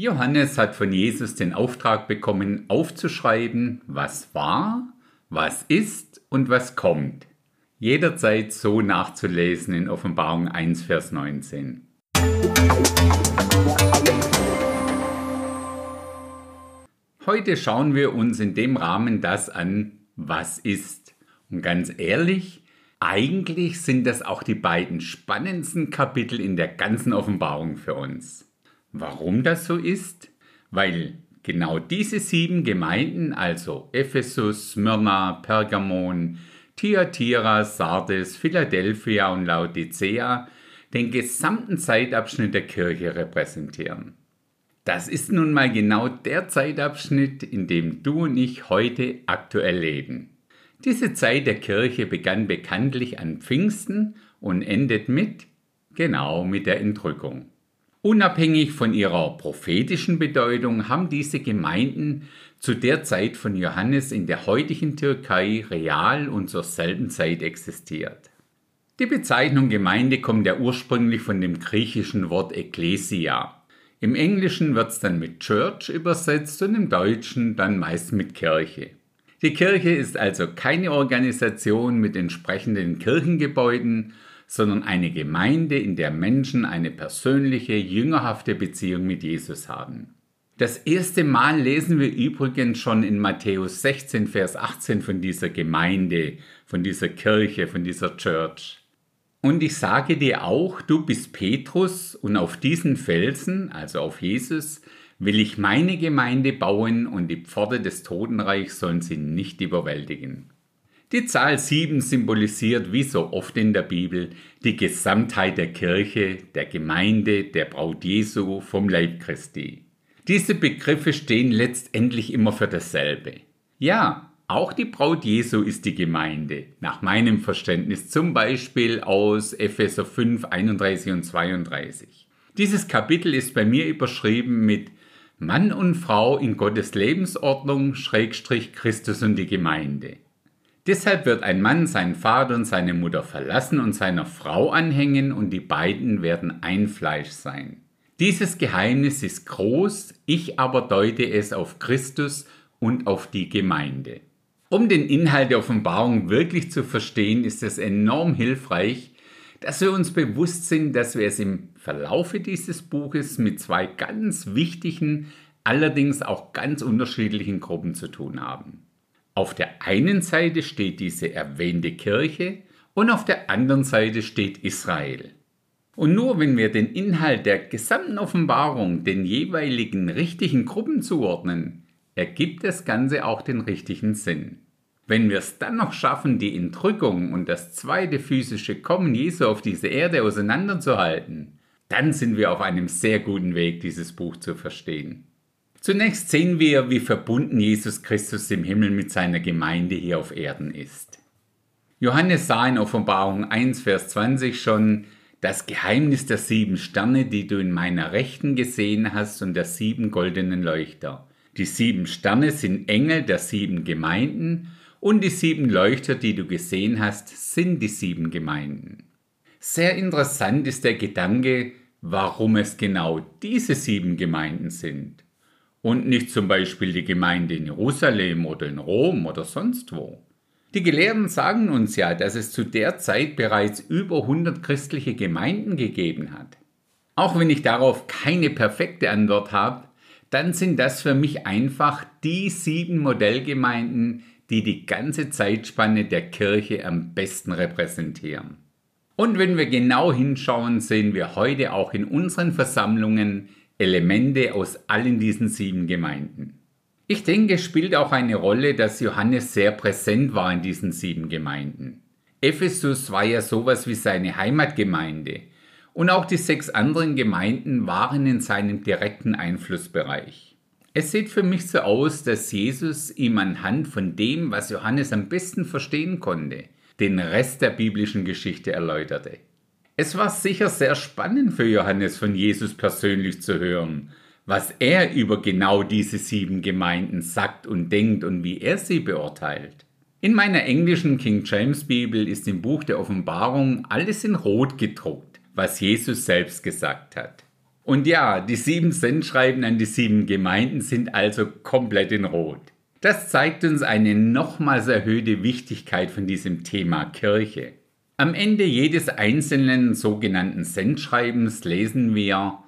Johannes hat von Jesus den Auftrag bekommen, aufzuschreiben, was war, was ist und was kommt. Jederzeit so nachzulesen in Offenbarung 1, Vers 19. Heute schauen wir uns in dem Rahmen das an, was ist. Und ganz ehrlich, eigentlich sind das auch die beiden spannendsten Kapitel in der ganzen Offenbarung für uns. Warum das so ist? Weil genau diese sieben Gemeinden, also Ephesus, Smyrna, Pergamon, Thyatira, Sardes, Philadelphia und Laodicea, den gesamten Zeitabschnitt der Kirche repräsentieren. Das ist nun mal genau der Zeitabschnitt, in dem du und ich heute aktuell leben. Diese Zeit der Kirche begann bekanntlich an Pfingsten und endet mit, genau mit der Entrückung. Unabhängig von ihrer prophetischen Bedeutung haben diese Gemeinden zu der Zeit von Johannes in der heutigen Türkei real und zur selben Zeit existiert. Die Bezeichnung Gemeinde kommt ja ursprünglich von dem griechischen Wort Ecclesia. Im Englischen wird es dann mit Church übersetzt und im Deutschen dann meist mit Kirche. Die Kirche ist also keine Organisation mit entsprechenden Kirchengebäuden, sondern eine Gemeinde, in der Menschen eine persönliche, jüngerhafte Beziehung mit Jesus haben. Das erste Mal lesen wir übrigens schon in Matthäus 16, Vers 18 von dieser Gemeinde, von dieser Kirche, von dieser Church. Und ich sage dir auch, du bist Petrus und auf diesen Felsen, also auf Jesus, will ich meine Gemeinde bauen und die Pforte des Totenreichs sollen sie nicht überwältigen. Die Zahl 7 symbolisiert, wie so oft in der Bibel, die Gesamtheit der Kirche, der Gemeinde, der Braut Jesu vom Leib Christi. Diese Begriffe stehen letztendlich immer für dasselbe. Ja, auch die Braut Jesu ist die Gemeinde, nach meinem Verständnis zum Beispiel aus Epheser 5, 31 und 32. Dieses Kapitel ist bei mir überschrieben mit Mann und Frau in Gottes Lebensordnung, Schrägstrich Christus und die Gemeinde. Deshalb wird ein Mann seinen Vater und seine Mutter verlassen und seiner Frau anhängen und die beiden werden ein Fleisch sein. Dieses Geheimnis ist groß, ich aber deute es auf Christus und auf die Gemeinde. Um den Inhalt der Offenbarung wirklich zu verstehen, ist es enorm hilfreich, dass wir uns bewusst sind, dass wir es im Verlaufe dieses Buches mit zwei ganz wichtigen, allerdings auch ganz unterschiedlichen Gruppen zu tun haben. Auf der einen Seite steht diese erwähnte Kirche und auf der anderen Seite steht Israel. Und nur wenn wir den Inhalt der gesamten Offenbarung den jeweiligen richtigen Gruppen zuordnen, ergibt das Ganze auch den richtigen Sinn. Wenn wir es dann noch schaffen, die Entrückung und das zweite physische Kommen Jesu auf diese Erde auseinanderzuhalten, dann sind wir auf einem sehr guten Weg, dieses Buch zu verstehen. Zunächst sehen wir, wie verbunden Jesus Christus im Himmel mit seiner Gemeinde hier auf Erden ist. Johannes sah in Offenbarung 1, Vers 20 schon das Geheimnis der sieben Sterne, die du in meiner Rechten gesehen hast, und der sieben goldenen Leuchter. Die sieben Sterne sind Engel der sieben Gemeinden, und die sieben Leuchter, die du gesehen hast, sind die sieben Gemeinden. Sehr interessant ist der Gedanke, warum es genau diese sieben Gemeinden sind und nicht zum Beispiel die Gemeinde in Jerusalem oder in Rom oder sonst wo. Die Gelehrten sagen uns ja, dass es zu der Zeit bereits über 100 christliche Gemeinden gegeben hat. Auch wenn ich darauf keine perfekte Antwort habe, dann sind das für mich einfach die sieben Modellgemeinden, die die ganze Zeitspanne der Kirche am besten repräsentieren. Und wenn wir genau hinschauen, sehen wir heute auch in unseren Versammlungen Elemente aus allen diesen sieben Gemeinden. Ich denke, es spielt auch eine Rolle, dass Johannes sehr präsent war in diesen sieben Gemeinden. Ephesus war ja sowas wie seine Heimatgemeinde und auch die sechs anderen Gemeinden waren in seinem direkten Einflussbereich. Es sieht für mich so aus, dass Jesus ihm anhand von dem, was Johannes am besten verstehen konnte, den Rest der biblischen Geschichte erläuterte. Es war sicher sehr spannend für Johannes von Jesus persönlich zu hören, was er über genau diese sieben Gemeinden sagt und denkt und wie er sie beurteilt. In meiner englischen King James Bibel ist im Buch der Offenbarung alles in Rot gedruckt, was Jesus selbst gesagt hat. Und ja, die sieben Sendschreiben an die sieben Gemeinden sind also komplett in Rot. Das zeigt uns eine nochmals erhöhte Wichtigkeit von diesem Thema Kirche. Am Ende jedes einzelnen sogenannten Sendschreibens lesen wir,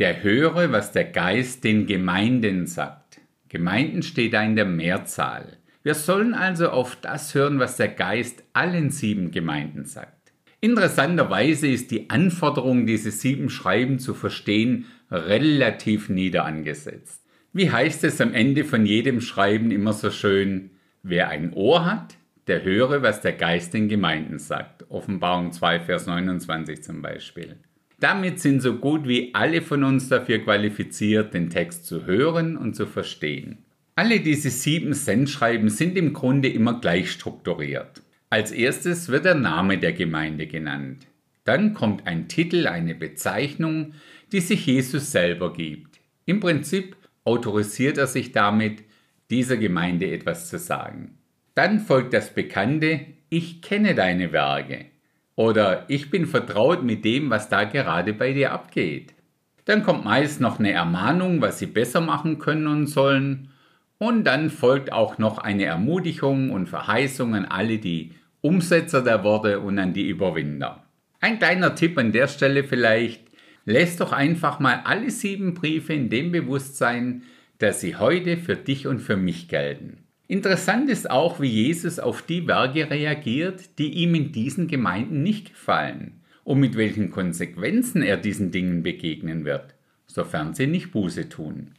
der höre, was der Geist den Gemeinden sagt. Gemeinden steht da in der Mehrzahl. Wir sollen also auf das hören, was der Geist allen sieben Gemeinden sagt. Interessanterweise ist die Anforderung, diese sieben Schreiben zu verstehen, relativ nieder angesetzt. Wie heißt es am Ende von jedem Schreiben immer so schön, wer ein Ohr hat, der höre, was der Geist den Gemeinden sagt. Offenbarung 2, Vers 29 zum Beispiel. Damit sind so gut wie alle von uns dafür qualifiziert, den Text zu hören und zu verstehen. Alle diese sieben Sendschreiben sind im Grunde immer gleich strukturiert. Als erstes wird der Name der Gemeinde genannt. Dann kommt ein Titel, eine Bezeichnung, die sich Jesus selber gibt. Im Prinzip autorisiert er sich damit, dieser Gemeinde etwas zu sagen. Dann folgt das bekannte Ich kenne deine Werke oder Ich bin vertraut mit dem, was da gerade bei dir abgeht. Dann kommt meist noch eine Ermahnung, was sie besser machen können und sollen und dann folgt auch noch eine Ermutigung und Verheißung an alle die Umsetzer der Worte und an die Überwinder. Ein kleiner Tipp an der Stelle vielleicht, lässt doch einfach mal alle sieben Briefe in dem Bewusstsein, dass sie heute für dich und für mich gelten. Interessant ist auch, wie Jesus auf die Werke reagiert, die ihm in diesen Gemeinden nicht gefallen und mit welchen Konsequenzen er diesen Dingen begegnen wird, sofern sie nicht Buße tun.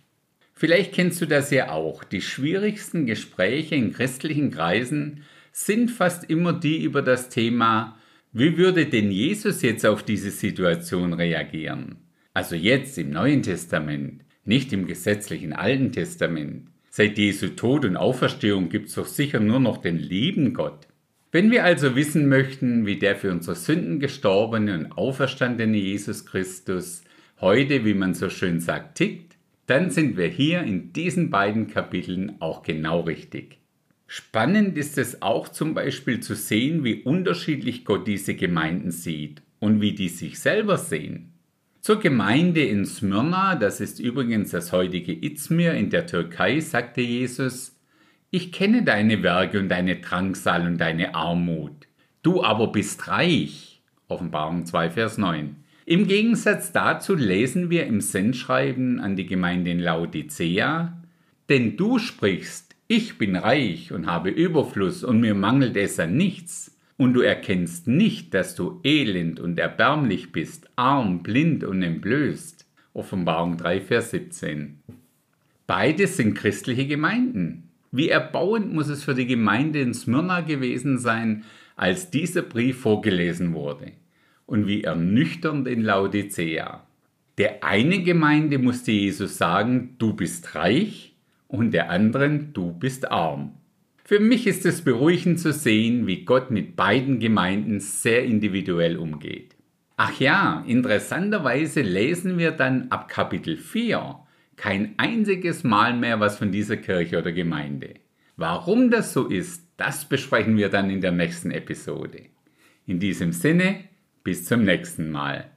Vielleicht kennst du das ja auch. Die schwierigsten Gespräche in christlichen Kreisen sind fast immer die über das Thema, wie würde denn Jesus jetzt auf diese Situation reagieren? Also jetzt im Neuen Testament, nicht im gesetzlichen Alten Testament. Seit Jesu Tod und Auferstehung gibt es doch sicher nur noch den lieben Gott. Wenn wir also wissen möchten, wie der für unsere Sünden gestorbene und auferstandene Jesus Christus heute, wie man so schön sagt, tickt, dann sind wir hier in diesen beiden Kapiteln auch genau richtig. Spannend ist es auch zum Beispiel zu sehen, wie unterschiedlich Gott diese Gemeinden sieht und wie die sich selber sehen. Zur Gemeinde in Smyrna, das ist übrigens das heutige Izmir in der Türkei, sagte Jesus, ich kenne deine Werke und deine Drangsal und deine Armut. Du aber bist reich. Offenbarung 2, Vers 9. Im Gegensatz dazu lesen wir im Sendschreiben an die Gemeinde in Laodicea, denn du sprichst, ich bin reich und habe Überfluss und mir mangelt es an nichts, und du erkennst nicht, dass du elend und erbärmlich bist, arm, blind und entblößt. Offenbarung 3, Vers 17. Beides sind christliche Gemeinden. Wie erbauend muss es für die Gemeinde in Smyrna gewesen sein, als dieser Brief vorgelesen wurde und wie ernüchternd in Laodicea. Der eine Gemeinde musste Jesus sagen, du bist reich und der anderen, du bist arm. Für mich ist es beruhigend zu sehen, wie Gott mit beiden Gemeinden sehr individuell umgeht. Ach ja, interessanterweise lesen wir dann ab Kapitel 4 kein einziges Mal mehr was von dieser Kirche oder Gemeinde. Warum das so ist, das besprechen wir dann in der nächsten Episode. In diesem Sinne, bis zum nächsten Mal.